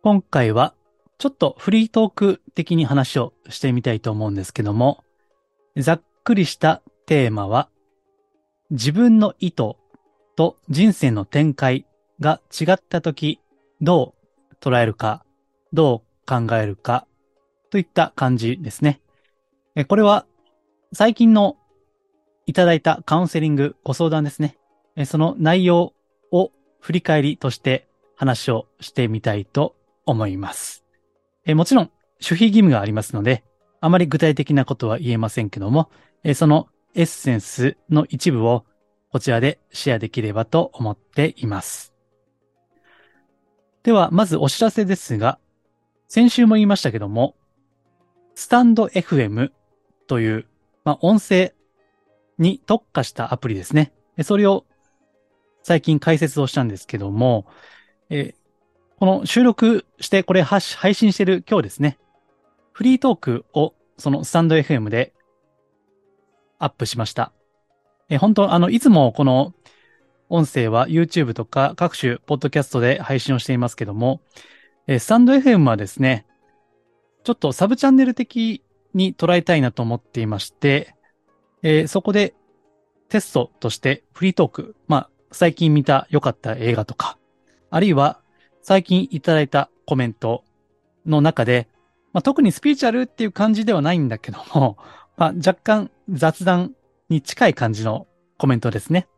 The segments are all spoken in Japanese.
今回はちょっとフリートーク的に話をしてみたいと思うんですけども、ざっくりしたテーマは、自分の意図と人生の展開が違ったとき、どう捉えるか、どう考えるか、といった感じですね。これは最近のいただいたカウンセリングご相談ですね。その内容を振り返りとして話をしてみたいと思います。えもちろん、守秘義務がありますので、あまり具体的なことは言えませんけども、えそのエッセンスの一部をこちらでシェアできればと思っています。では、まずお知らせですが、先週も言いましたけども、スタンド FM という、まあ、音声に特化したアプリですね。それを最近解説をしたんですけども、えこの収録してこれ配信してる今日ですね、フリートークをそのスタンド FM でアップしました。え本当あの、いつもこの音声は YouTube とか各種ポッドキャストで配信をしていますけども、えスタンド FM はですね、ちょっとサブチャンネル的に捉えたいなと思っていまして、えーそこでテストとしてフリートーク、まあ、最近見た良かった映画とか、あるいは最近いただいたコメントの中で、まあ、特にスピーチュアルっていう感じではないんだけども、まあ、若干雑談に近い感じのコメントですね。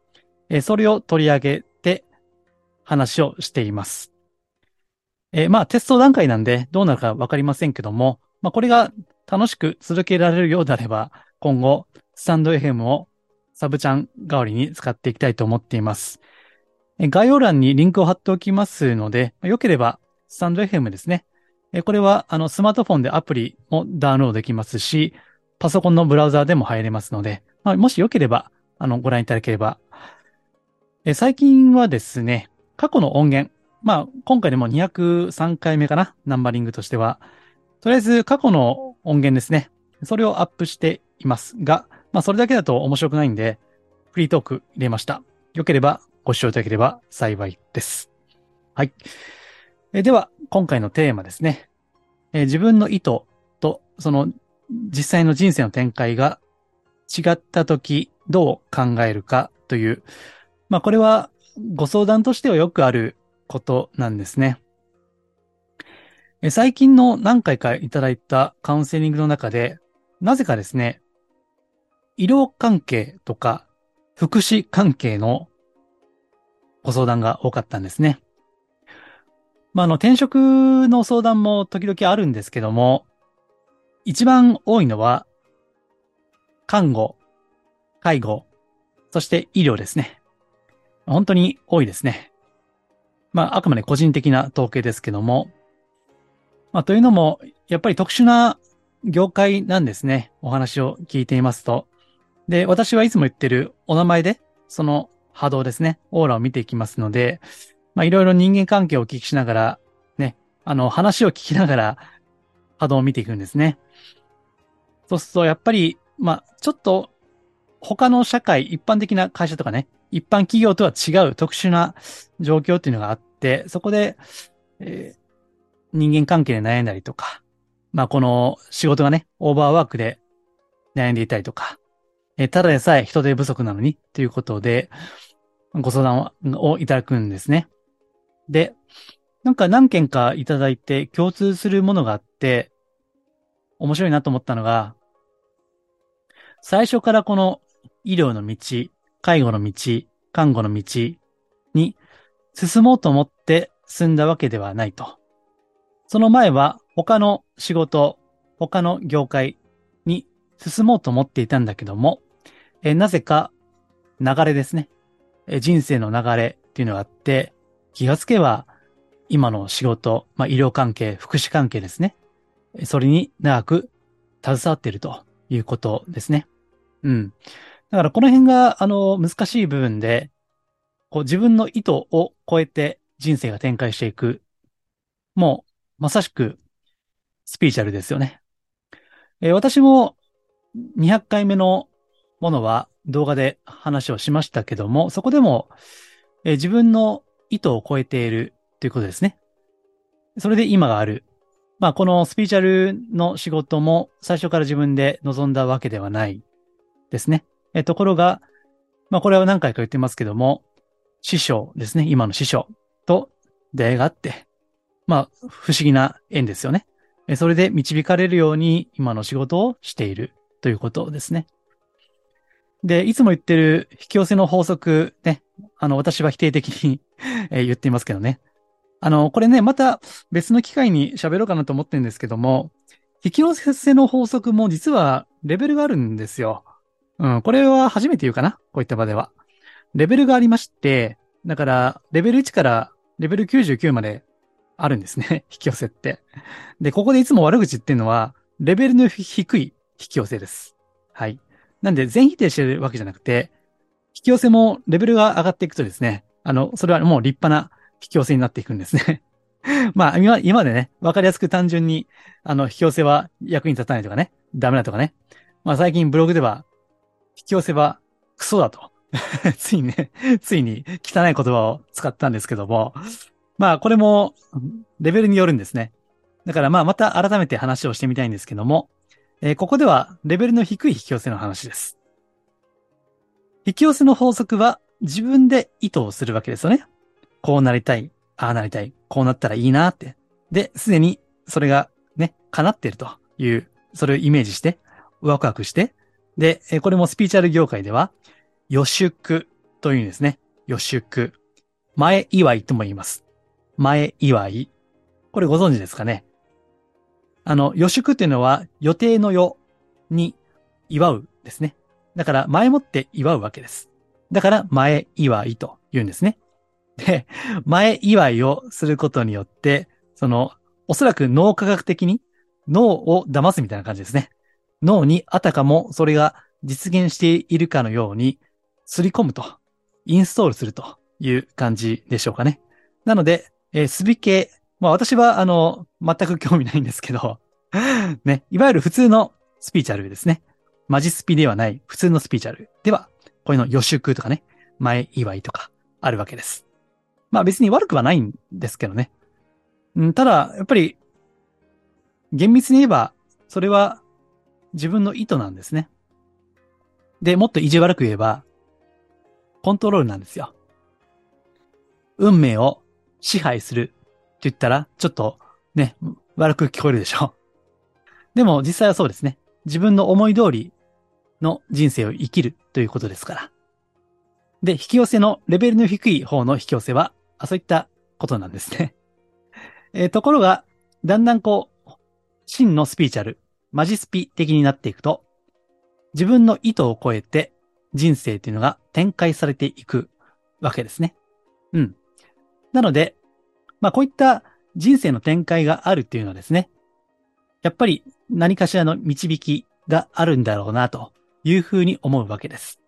えーそれを取り上げて話をしています。えーまあ、テスト段階なんでどうなるかわかりませんけども、まあ、これが楽しく続けられるようであれば、今後、スタンド FM をサブチャン代わりに使っていきたいと思っています。概要欄にリンクを貼っておきますので、よければ、スタンド FM ですね。これは、あの、スマートフォンでアプリもダウンロードできますし、パソコンのブラウザーでも入れますので、まあ、もしよければ、あの、ご覧いただければ。え最近はですね、過去の音源、まあ、今回でも203回目かな、ナンバリングとしては。とりあえず、過去の音源ですね。それをアップしていますが、まあ、それだけだと面白くないんで、フリートーク入れました。よければご視聴いただければ幸いです。はい。えでは、今回のテーマですね。え自分の意図と、その、実際の人生の展開が違ったとき、どう考えるかという、まあ、これはご相談としてはよくあることなんですね。え最近の何回かいただいたカウンセリングの中で、なぜかですね、医療関係とか福祉関係のご相談が多かったんですね。まあ、あの、転職の相談も時々あるんですけども、一番多いのは、看護、介護、そして医療ですね。本当に多いですね。まあ、あくまで個人的な統計ですけども、まあ、というのも、やっぱり特殊な業界なんですね。お話を聞いていますと。で、私はいつも言ってるお名前で、その波動ですね、オーラを見ていきますので、まあ、いろいろ人間関係をお聞きしながら、ね、あの、話を聞きながら波動を見ていくんですね。そうすると、やっぱり、まあ、ちょっと、他の社会、一般的な会社とかね、一般企業とは違う特殊な状況っていうのがあって、そこで、えー人間関係で悩んだりとか、まあ、この仕事がね、オーバーワークで悩んでいたりとか、えーただでさえ人手不足なのにということで、ご相談をいただくんですね。で、なんか何件かいただいて共通するものがあって、面白いなと思ったのが、最初からこの医療の道、介護の道、看護の道に進もうと思って進んだわけではないと。その前は他の仕事、他の業界に進もうと思っていたんだけども、えなぜか流れですね。人生の流れっていうのがあって、気がつけば今の仕事、まあ、医療関係、福祉関係ですね。それに長く携わっているということですね。うん。だからこの辺が、あの、難しい部分で、こう自分の意図を超えて人生が展開していく。もう、まさしく、スピーチャルですよね。えー、私も200回目のものは動画で話をしましたけども、そこでも、えー、自分の意図を超えているということですね。それで今がある。まあ、このスピーチャルの仕事も最初から自分で望んだわけではないですね。えところが、まあこれは何回か言ってますけども、師匠ですね、今の師匠と出会いがあって、まあ不思議な縁ですよね。それで導かれるように今の仕事をしているということですね。で、いつも言ってる引き寄せの法則ね、あの私は否定的に 言っていますけどね。あの、これね、また別の機会に喋ろうかなと思ってるんですけども、引き寄せの法則も実はレベルがあるんですよ。うん、これは初めて言うかな？こういった場では。レベルがありまして、だから、レベル1からレベル99まであるんですね。引き寄せって。で、ここでいつも悪口ってるのは、レベルの低い引き寄せです。はい。なんで、全否定してるわけじゃなくて、引き寄せもレベルが上がっていくとですね、あの、それはもう立派な引き寄せになっていくんですね。まあ、今、今までね、わかりやすく単純に、あの、引き寄せは役に立たないとかね、ダメだとかね。まあ最近ブログでは、引き寄せはクソだと。ついね、ついに汚い言葉を使ったんですけども、まあこれもレベルによるんですね。だからまあまた改めて話をしてみたいんですけども、えー、ここではレベルの低い引き寄せの話です。引き寄せの法則は自分で意図をするわけですよね。こうなりたい、ああなりたい、こうなったらいいなって。で、すでにそれがね、叶っているという、それをイメージして、ワクワクして、で、これもスピーチャル業界では、予祝というんですね。予祝。前祝いとも言います。前祝い。これご存知ですかね？あの、予祝っていうのは予定の予に祝うですね。だから前もって祝うわけです。だから前祝いと言うんですね。で、前祝いをすることによって、その、おそらく脳科学的に脳を騙すみたいな感じですね。脳にあたかもそれが実現しているかのように、すり込むと、インストールするという感じでしょうかね。なので、えー、すび系、まあ私はあの、全く興味ないんですけど、ね、いわゆる普通のスピーチャルですね。マジスピではない普通のスピーチャルでは、こういうの予祝とかね、前祝いとかあるわけです。まあ別に悪くはないんですけどね。うん、ただ、やっぱり、厳密に言えば、それは自分の意図なんですね。で、もっと意地悪く言えば、コントロールなんですよ。運命を支配するって言ったら、ちょっとね、悪く聞こえるでしょ。でも実際はそうですね。自分の思い通りの人生を生きるということですから。で、引き寄せのレベルの低い方の引き寄せは、あそういったことなんですね。えー、ところが、だんだんこう、真のスピーチャル、マジスピ的になっていくと、自分の意図を超えて人生っていうのが展開されていくわけですね。うん。なので、まあこういった人生の展開があるっていうのはですね、やっぱり何かしらの導きがあるんだろうなというふうに思うわけです。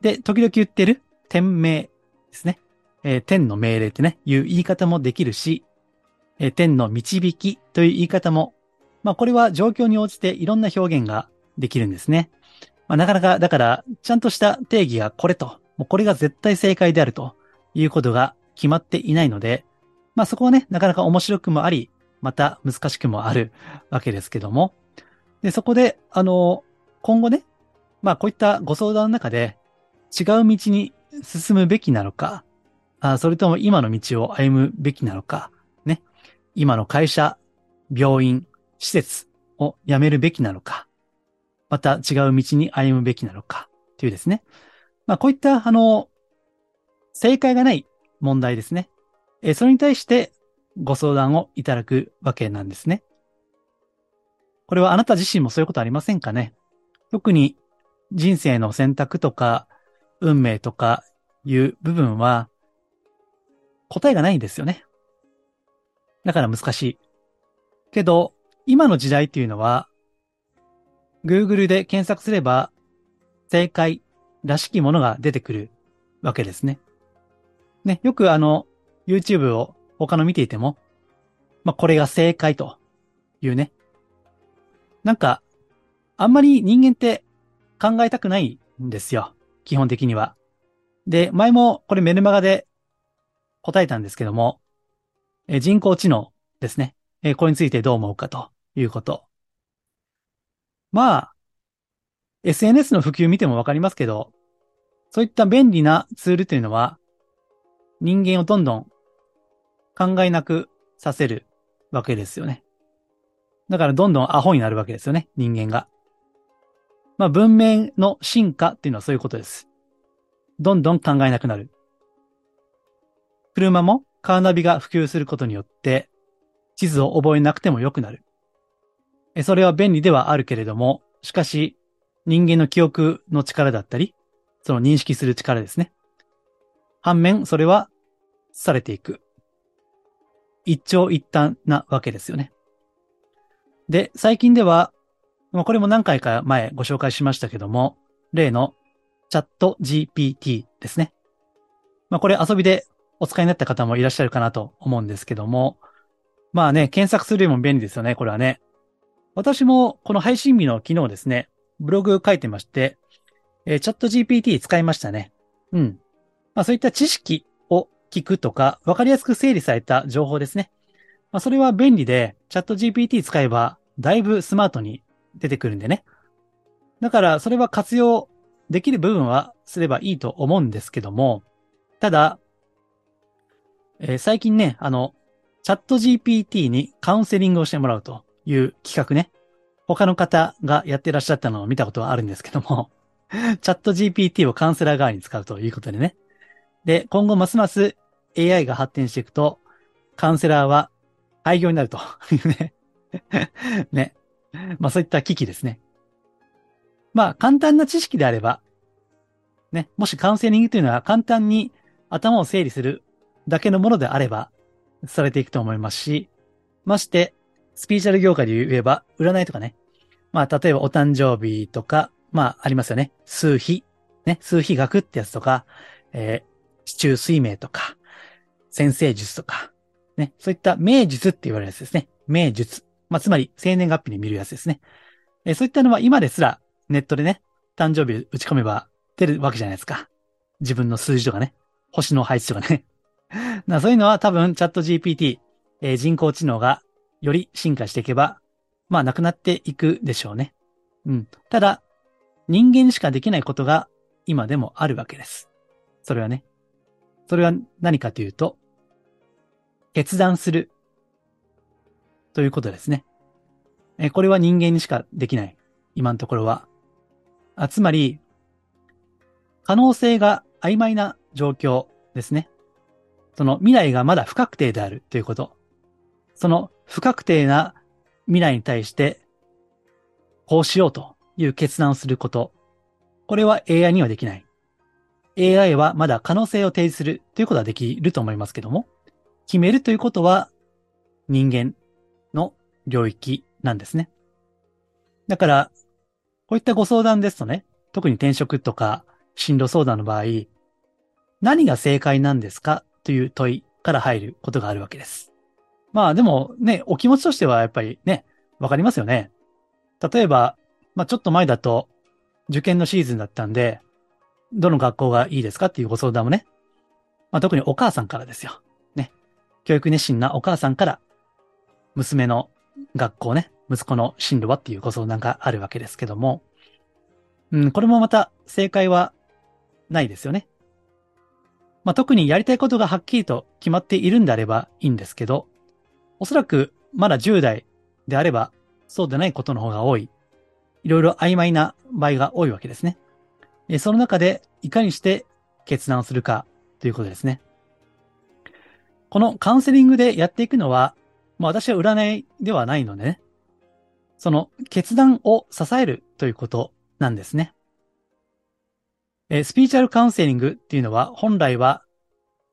で、時々言ってる天命ですね。えー、天の命令ってね、いう言い方もできるし、えー、天の導きという言い方もまあこれは状況に応じていろんな表現ができるんですね。まあなかなか、だから、ちゃんとした定義がこれと、もうこれが絶対正解であるということが決まっていないので、まあそこはね、なかなか面白くもあり、また難しくもあるわけですけども。で、そこで、あの、今後ね、まあこういったご相談の中で違う道に進むべきなのか、あそれとも今の道を歩むべきなのか、ね。今の会社、病院、施設を辞めるべきなのか、また違う道に歩むべきなのか、というですね。まあ、こういった、あの、正解がない問題ですね。えそれに対してご相談をいただくわけなんですね。これはあなた自身もそういうことありませんかね？特に人生の選択とか運命とかいう部分は答えがないんですよね。だから難しい。けど、今の時代っていうのは、Google で検索すれば、正解らしきものが出てくるわけですね。ね、よくあの、YouTube を他の見ていても、まあ、これが正解というね。なんか、あんまり人間って考えたくないんですよ。基本的には。で、前もこれメルマガで答えたんですけども、え人工知能ですね。えこれについてどう思うかということ。まあ、SNS の普及見てもわかりますけど、そういった便利なツールというのは、人間をどんどん考えなくさせるわけですよね。だからどんどんアホになるわけですよね、人間が。まあ文明の進化っていうのはそういうことです。どんどん考えなくなる。車もカーナビが普及することによって、地図を覚えなくても良くなる。それは便利ではあるけれども、しかし、人間の記憶の力だったり、その認識する力ですね。反面、それは、されていく。一長一短なわけですよね。で、最近では、これも何回か前ご紹介しましたけども、例のチャット GPT ですね。まあこれ遊びでお使いになった方もいらっしゃるかなと思うんですけども、まあね、検索するよりも便利ですよね、これはね。私もこの配信日の昨日ですね、ブログ書いてまして、えー、チャット GPT 使いましたね。うん。まあそういった知識聞くとか、わかりやすく整理された情報ですね。まあそれは便利で、チャット GPT 使えば、だいぶスマートに出てくるんでね。だからそれは活用できる部分はすればいいと思うんですけども、ただ、えー、最近ね、あの、チャット GPT にカウンセリングをしてもらうという企画ね。他の方がやってらっしゃったのを見たことはあるんですけども、チャット GPT をカウンセラー側に使うということでね。で、今後ますます AI が発展していくと、カウンセラーは廃業になるというね。ね。まあそういった危機ですね。まあ簡単な知識であれば、ね、もしカウンセリングというのは簡単に頭を整理するだけのものであれば、されていくと思いますし、まして、スピーチャル業界で言えば、占いとかね。まあ、例えばお誕生日とか、まあ、ありますよね。数比。ね、数比学ってやつとか、えー、市中水明とか、先生術とか、ね、そういった名術って言われるやつですね。名術。まあ、つまり、生年月日に見るやつですね。え、そういったのは今ですら、ネットでね、誕生日打ち込めば出るわけじゃないですか。自分の数字とかね、星の配置とかね。なそういうのは多分チャット GPT、えー、人工知能がより進化していけば、まあなくなっていくでしょうね。うん。ただ、人間しかできないことが今でもあるわけです。それはね。それは何かというと、決断するということですね。えこれは人間にしかできない。今のところは。あつまり、可能性が曖昧な状況ですね。その未来がまだ不確定であるということ。その不確定な未来に対して、こうしようという決断をすること。これは AI にはできない。AI はまだ可能性を提示するということはできると思いますけども、決めるということは人間の領域なんですね。だから、こういったご相談ですとね、特に転職とか進路相談の場合、何が正解なんですか？という問いから入ることがあるわけです。まあでもね、お気持ちとしてはやっぱりね、わかりますよね。例えば、まあちょっと前だと受験のシーズンだったんで、どの学校がいいですか？っていうご相談もね、まあ特にお母さんからですよ。教育熱心なお母さんから、娘の学校ね、息子の進路はっていうご相談があるわけですけども、うん、これもまた正解はないですよね。まあ、特にやりたいことがはっきりと決まっているんであればいいんですけど、おそらくまだ10代であればそうでないことの方が多い。いろいろ曖昧な場合が多いわけですね。その中でいかにして決断をするかということですね。このカウンセリングでやっていくのは、まあ私は占いではないのでね、その決断を支えるということなんですね。えスピーチャルカウンセリングっていうのは本来は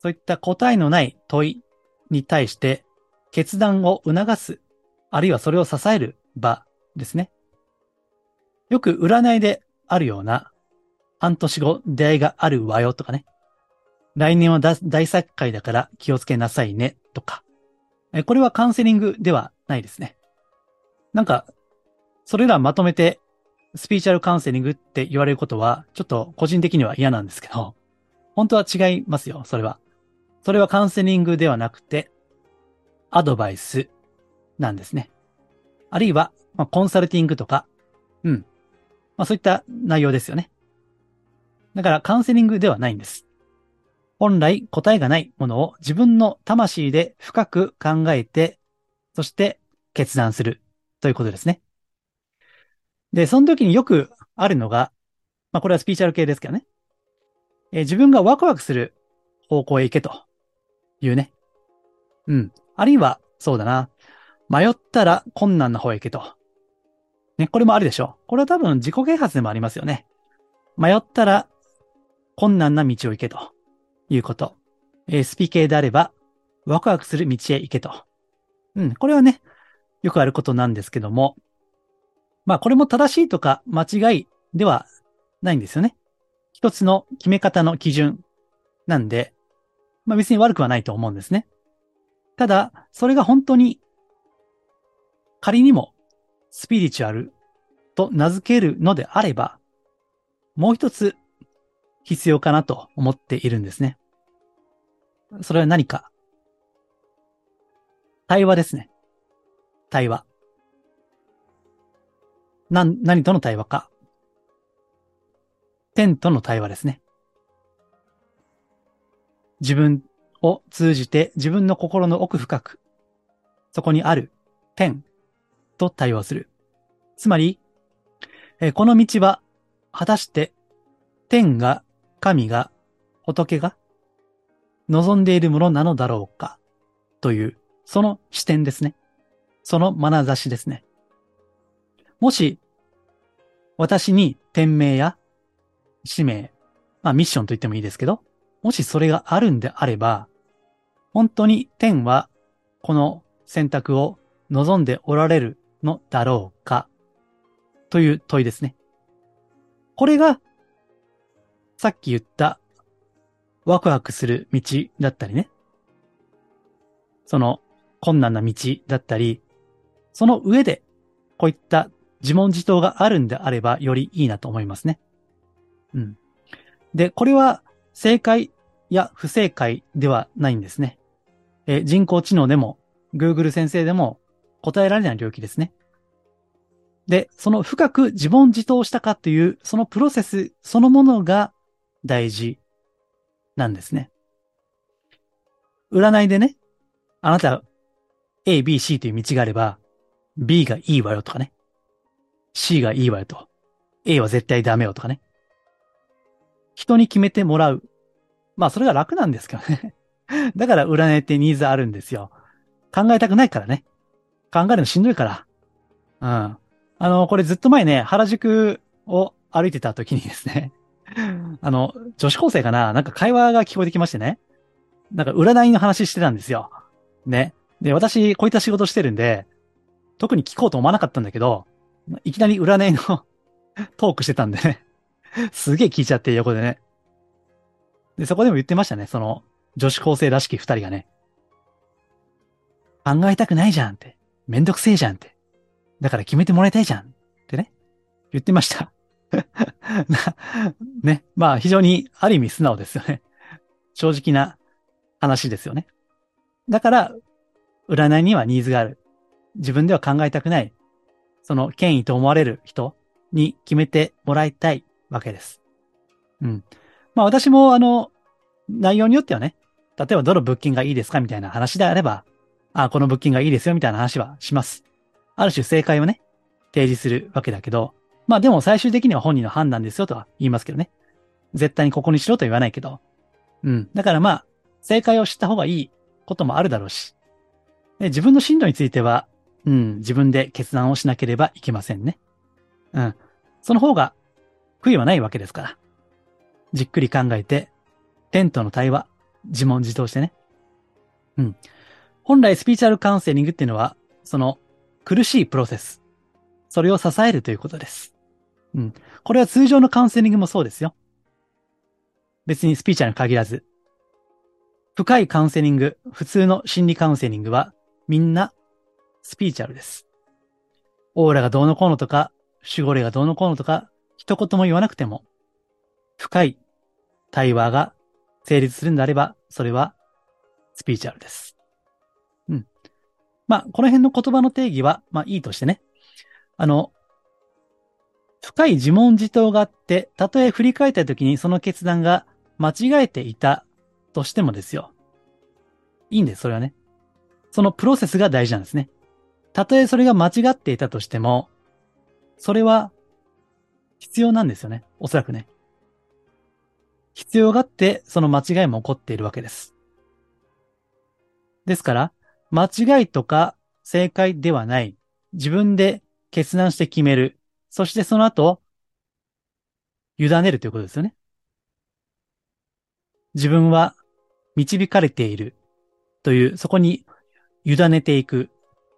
そういった答えのない問いに対して決断を促す、あるいはそれを支える場ですね。よく占いであるような、半年後出会いがあるわよとかね。来年は大作会だから気をつけなさいねとか。これはカウンセリングではないですね。なんか、それらまとめてスピーチャルカウンセリングって言われることは、ちょっと個人的には嫌なんですけど、本当は違いますよ、それは。それはカウンセリングではなくて、アドバイスなんですね。あるいは、まあ、コンサルティングとか、うん。まあそういった内容ですよね。だからカウンセリングではないんです。本来答えがないものを自分の魂で深く考えて、そして決断するということですね。で、その時によくあるのが、まあこれはスピーチャル系ですけどね。え、自分がワクワクする方向へ行けというね。うん。あるいは、そうだな。迷ったら困難な方へ行けと。ね、これもあるでしょ。これは多分自己啓発でもありますよね。迷ったら困難な道を行けということ。えー、スピ系であれば、ワクワクする道へ行けと。うん、これはね、よくあることなんですけども、まあこれも正しいとか間違いではないんですよね。一つの決め方の基準なんで、まあ別に悪くはないと思うんですね。ただ、それが本当に仮にもスピリチュアルと名付けるのであれば、もう一つ必要かなと思っているんですね。それは何か？対話ですね。対話。な、何との対話か？天との対話ですね。自分を通じて自分の心の奥深く、そこにある天と対話する。つまり、えこの道は果たして天が、神が、仏が望んでいるものなのだろうか？という、その視点ですね。その眼差しですね。もし、私に天命や使命、まあミッションと言ってもいいですけど、もしそれがあるんであれば、本当に天はこの選択を望んでおられるのだろうか？という問いですね。これが、さっき言ったワクワクする道だったりね。その困難な道だったり、その上でこういった自問自答があるんであればよりいいなと思いますね。うん。で、これは正解や不正解ではないんですね。え人工知能でも Google 先生でも答えられない領域ですね。で、その深く自問自答したかというそのプロセスそのものが大事なんですね。占いでね、あなた A、B、C という道があれば B がいいわよとかね。C がいいわよと。A は絶対ダメよとかね。人に決めてもらう。まあそれが楽なんですけどね。だから占いってニーズあるんですよ。考えたくないからね。考えるのしんどいから。うん。あの、これずっと前ね、原宿を歩いてた時にですね。あの、女子高生かな？なんか会話が聞こえてきましてね。なんか占いの話してたんですよ。ね。で、私、こういった仕事してるんで、特に聞こうと思わなかったんだけど、いきなり占いの トークしてたんでねすげえ聞いちゃって横でね。で、そこでも言ってましたね。その、女子高生らしき二人がね。考えたくないじゃんって。めんどくせえじゃんって。だから決めてもらいたいじゃんってね。言ってました ね。まあ非常にある意味素直ですよね。正直な話ですよね。だから、占いにはニーズがある。自分では考えたくない。その権威と思われる人に決めてもらいたいわけです。うん。まあ私もあの、内容によってはね、例えばどの物件がいいですかみたいな話であれば、あ、この物件がいいですよみたいな話はします。ある種正解をね、提示するわけだけど、まあでも最終的には本人の判断ですよとは言いますけどね。絶対にここにしろとは言わないけど。うん。だからまあ、正解を知った方がいいこともあるだろうし。で自分の進路については、うん、自分で決断をしなければいけませんね。うん。その方が悔いはないわけですから。じっくり考えて、天との対話、自問自答してね。うん。本来スピーチャルカウンセリングっていうのは、その苦しいプロセス。それを支えるということです。うん。これは通常のカウンセリングもそうですよ。別にスピーチャルに限らず。深いカウンセリング、普通の心理カウンセリングはみんなスピーチャルです。オーラがどうのこうのとか、守護霊がどうのこうのとか、一言も言わなくても、深い対話が成立するんであれば、それはスピーチャルです。うん。まあ、この辺の言葉の定義は、まあいいとしてね。あの、深い自問自答があって、たとえ振り返った時にその決断が間違えていたとしてもですよ。いいんです、それはね。そのプロセスが大事なんですね。たとえそれが間違っていたとしても、それは必要なんですよね。おそらくね。必要があって、その間違いも起こっているわけです。ですから、間違いとか正解ではない。自分で決断して決める。そしてその後、委ねるということですよね。自分は導かれているという、そこに委ねていく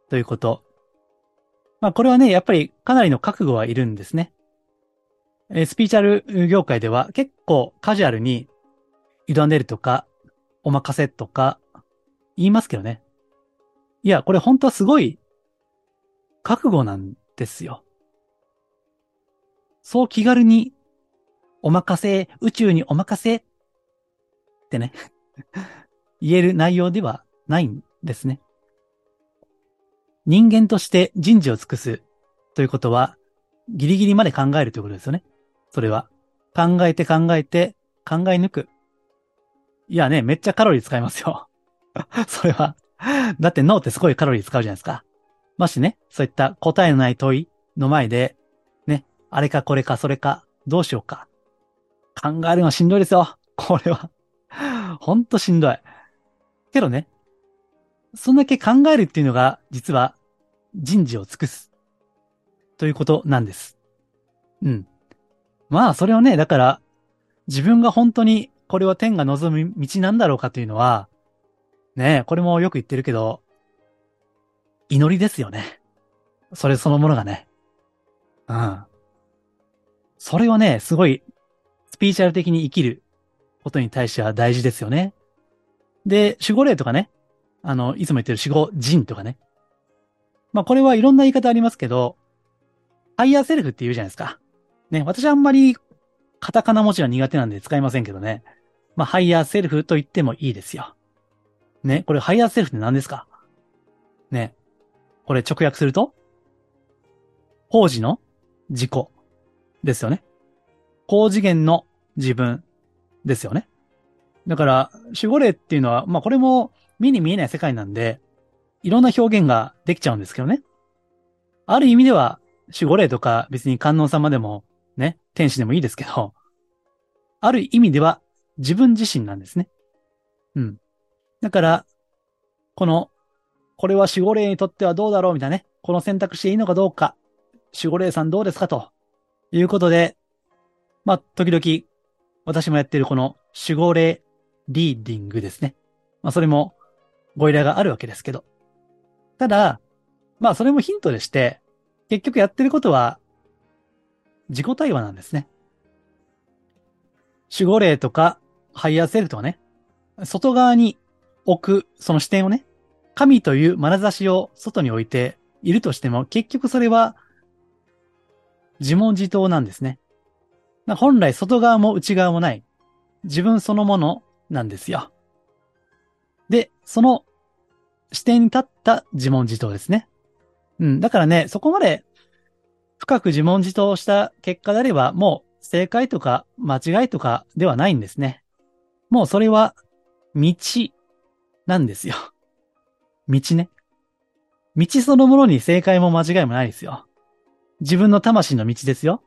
ということ。まあこれはね、やっぱりかなりの覚悟はいるんですね。えスピーチャル業界では結構カジュアルに委ねるとか、お任せとか言いますけどね。いや、これ本当はすごい覚悟なんですよ。そう気軽にお任せ、宇宙にお任せってね 言える内容ではないんですね。人間として人事を尽くすということは、ギリギリまで考えるということですよね。それは。考えて考えて考え抜く。いやね、めっちゃカロリー使いますよ。それは。だって脳ってすごいカロリー使うじゃないですか。もしね、そういった答えのない問いの前で、あれかこれかそれか、どうしようか。考えるのはしんどいですよ。これは。ほんとしんどい。けどね、そんだけ考えるっていうのが、実は人事を尽くす。ということなんです。うん。まあ、それはね、だから、自分が本当にこれは天が望む道なんだろうかというのは、ねこれもよく言ってるけど、祈りですよね。それそのものがね。うん。それはね、すごい、スピーチャル的に生きることに対しては大事ですよね。で、守護霊とかね、あの、いつも言ってる守護人とかね。まあ、これはいろんな言い方ありますけど、ハイヤーセルフって言うじゃないですか。ね、私あんまりカタカナ文字は苦手なんで使いませんけどね。まあ、ハイヤーセルフと言ってもいいですよ。ね、これハイヤーセルフって何ですか？ね。これ直訳すると高次の自己ですよね。高次元の自分ですよね。だから、守護霊っていうのは、まあこれも目に見えない世界なんで、いろんな表現ができちゃうんですけどね。ある意味では、守護霊とか別に観音様でも、ね、天使でもいいですけど、ある意味では自分自身なんですね。うん。だから、この、これは守護霊にとってはどうだろうみたいなね。この選択していいのかどうか。守護霊さんどうですかということで、まあ、時々、私もやってるこの守護霊リーディングですね。まあ、それもご依頼があるわけですけど。ただ、まあ、それもヒントでして、結局やってることは、自己対話なんですね。守護霊とか、ハイヤーセルフとかね、外側に置く、その視点をね、神という眼差しを外に置いているとしても、結局それは自問自答なんですね。本来外側も内側もない。自分そのものなんですよ。で、その視点に立った自問自答ですね。うん。だからね、そこまで深く自問自答した結果であれば、もう正解とか間違いとかではないんですね。もうそれは道なんですよ。道ね。道そのものに正解も間違いもないですよ。自分の魂の道ですよ。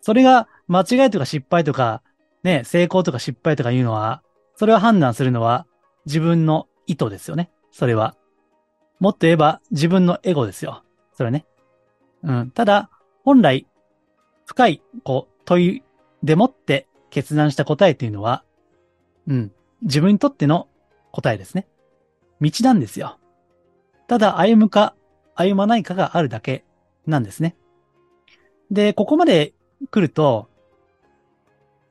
それが間違いとか失敗とか、ね、成功とか失敗とかいうのは、それを判断するのは自分の意図ですよね。それは。もっと言えば自分のエゴですよ。それね。うん。ただ、本来、深い、こう、問いでもって決断した答えっていうのは、うん。自分にとっての答えですね。道なんですよ。ただ歩むか歩まないかがあるだけなんですね。で、ここまで来ると、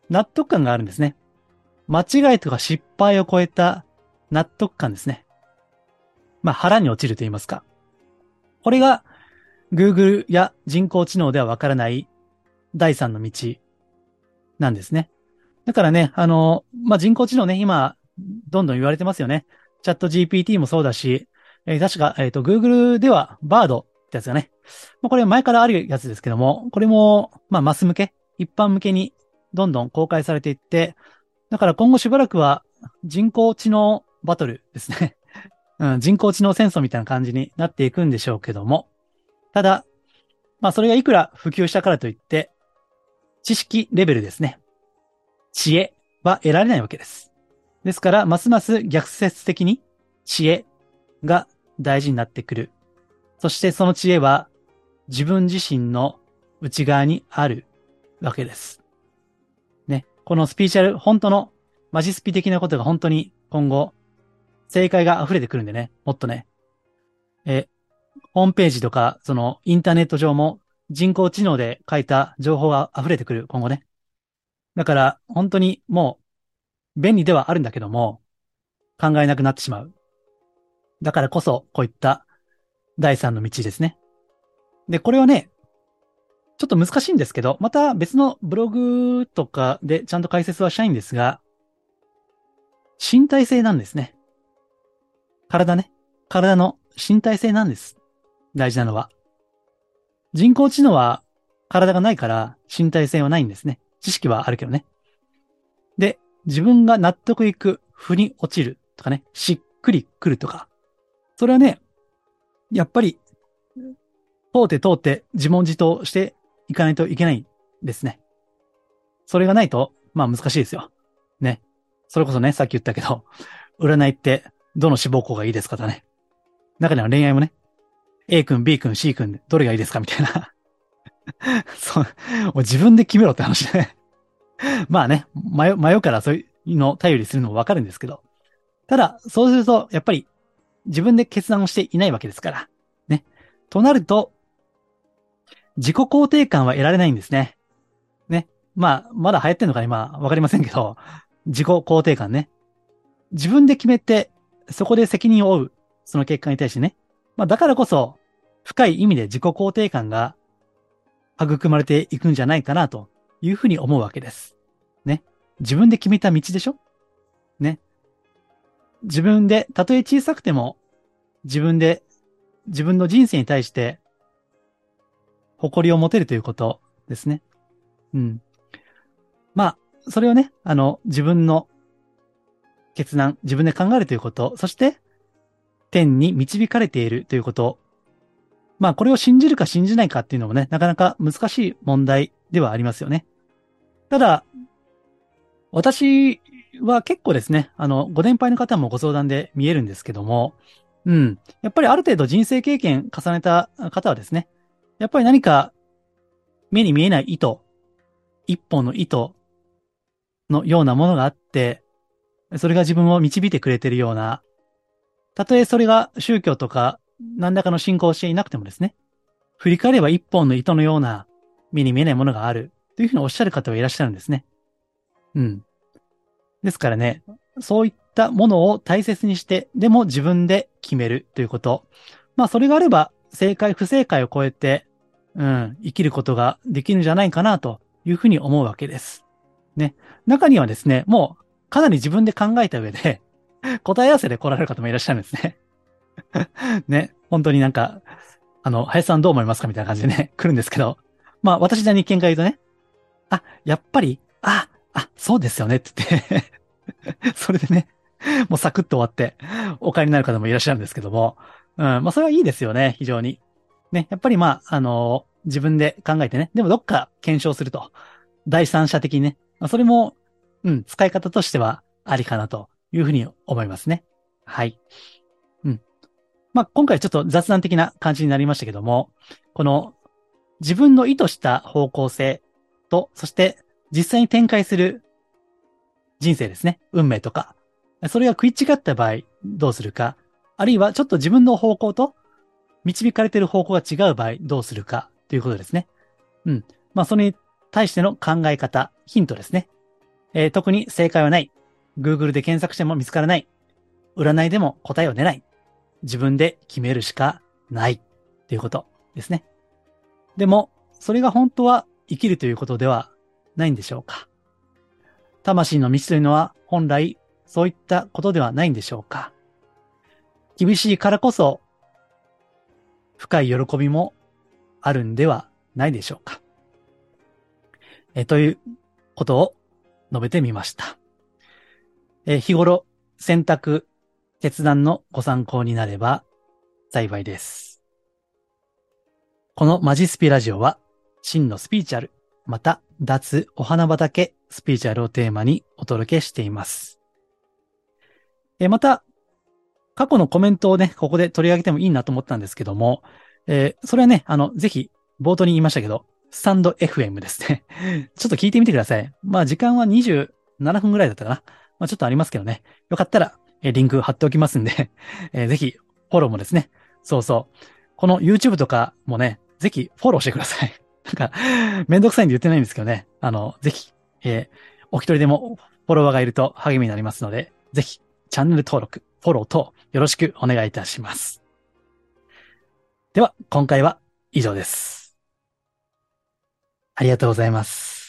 納得感があるんですね。間違いとか失敗を超えた納得感ですね。まあ腹に落ちると言いますか。これが Google や人工知能ではわからない第三の道なんですね。だからね、あの、まあ、人工知能ね、今、どんどん言われてますよね。チャット GPT もそうだし、えー、確か、えっ、ー、と、Google では Bard ってやつがね、まあ、これ前からあるやつですけども、これも、まあ、マス向け、一般向けにどんどん公開されていって、だから今後しばらくは人工知能バトルですね。うん、人工知能戦争みたいな感じになっていくんでしょうけども、ただ、まあそれがいくら普及したからといって、知識レベルですね。知恵は得られないわけです。ですから、ますます逆説的に知恵が大事になってくる。そしてその知恵は自分自身の内側にあるわけです。ね。このスピーチャル、本当のマジスピ的なことが本当に今後、正解が溢れてくるんでね、もっとね。え、ホームページとか、そのインターネット上も人工知能で書いた情報が溢れてくる、今後ね。だから、本当にもう、便利ではあるんだけども、考えなくなってしまう。だからこそ、こういった第三の道ですね。で、これはね、ちょっと難しいんですけど、また別のブログとかでちゃんと解説はしたいんですが、身体性なんですね。体ね。体の身体性なんです。大事なのは。人工知能は体がないから身体性はないんですね。知識はあるけどね。で、自分が納得いく、腑に落ちるとかね、しっくりくるとか。それはね、やっぱり、通って通って自問自答していかないといけないですね。それがないと、まあ難しいですよ。ね。それこそね、さっき言ったけど、占いってどの志望校がいいですかとね。中には恋愛もね、A 君、B 君、C 君、どれがいいですかみたいな。そう、自分で決めろって話でね。まあね、迷迷うからそういうのを頼りするのもわかるんですけど。ただ、そうすると、やっぱり自分で決断をしていないわけですから。ね。となると、自己肯定感は得られないんですね。ね。まあ、まだ流行ってんのか今、わかりませんけど、自己肯定感ね。自分で決めて、そこで責任を負う。その結果に対してね。まあ、だからこそ、深い意味で自己肯定感が育まれていくんじゃないかなというふうに思うわけです。ね。自分で決めた道でしょ？ね。自分で、たとえ小さくても、自分で、自分の人生に対して、誇りを持てるということですね。うん。まあ、それをね、あの、自分の決断、自分で考えるということ、そして、天に導かれているということ。まあ、これを信じるか信じないかっていうのもね、なかなか難しい問題ではありますよね。ただ、私は結構ですね、あの、ご年配の方もご相談で見えるんですけども、うん。やっぱりある程度人生経験重ねた方はですね、やっぱり何か目に見えない糸、一本の糸のようなものがあって、それが自分を導いてくれてるようなたとえそれが宗教とか何らかの信仰をしていなくてもですね、振り返れば一本の糸のような目に見えないものがあるというふうにおっしゃる方はいらっしゃるんですね。うん。ですからね、そういったものを大切にして、でも自分で決めるということ。まあそれがあれば正解不正解を超えて、うん、生きることができるんじゃないかなというふうに思うわけです。ね。中にはですね、もうかなり自分で考えた上で、答え合わせで来られる方もいらっしゃるんですね。ね、本当になんか、あの、林さんどう思いますかみたいな感じでね、来るんですけど、まあ私じゃ日見から言うとね、あ、やっぱり、あ、あ、そうですよねって言ってそれでね、もうサクッと終わって、お帰りになる方もいらっしゃるんですけども、うん、まあそれはいいですよね、非常に。ね、やっぱりまあ、あのー、自分で考えてね、でもどっか検証すると、第三者的にね、まそれも、うん、使い方としてはありかなというふうに思いますね。はい。うん。まあ、今回ちょっと雑談的な感じになりましたけども、この自分の意図した方向性と、そして実際に展開する人生ですね。運命とか。それが食い違った場合、どうするか。あるいはちょっと自分の方向と導かれている方向が違う場合どうするかということですね。うん。まあ、それに対しての考え方、ヒントですね。えー、特に正解はない。Google で検索しても見つからない。占いでも答えは出ない。自分で決めるしかないということですね。でも、それが本当は生きるということではないんでしょうか魂の道というのは本来そういったことではないんでしょうか厳しいからこそ深い喜びもあるんではないでしょうかえということを述べてみました。え日頃選択、決断のご参考になれば幸いです。このマジスピラジオは真のスピーチャル、また脱お花畑スピーチャルをテーマにお届けしています。えまた、過去のコメントをね、ここで取り上げてもいいなと思ったんですけども、えー、それはね、あの、ぜひ、冒頭に言いましたけど、スタンド FM ですね。ちょっと聞いてみてください。まあ、時間は27分ぐらいだったかな。まあ、ちょっとありますけどね。よかったら、えー、リンク貼っておきますんで えー、ぜひ、フォローもですね。そうそう。この YouTube とかもね、ぜひフォローしてください。なんか、めんどくさいんで言ってないんですけどね。あの、ぜひ、えー、お一人でもフォロワーがいると励みになりますので、ぜひ、チャンネル登録、フォローとよろしくお願いいたします。では、今回は以上です。ありがとうございます。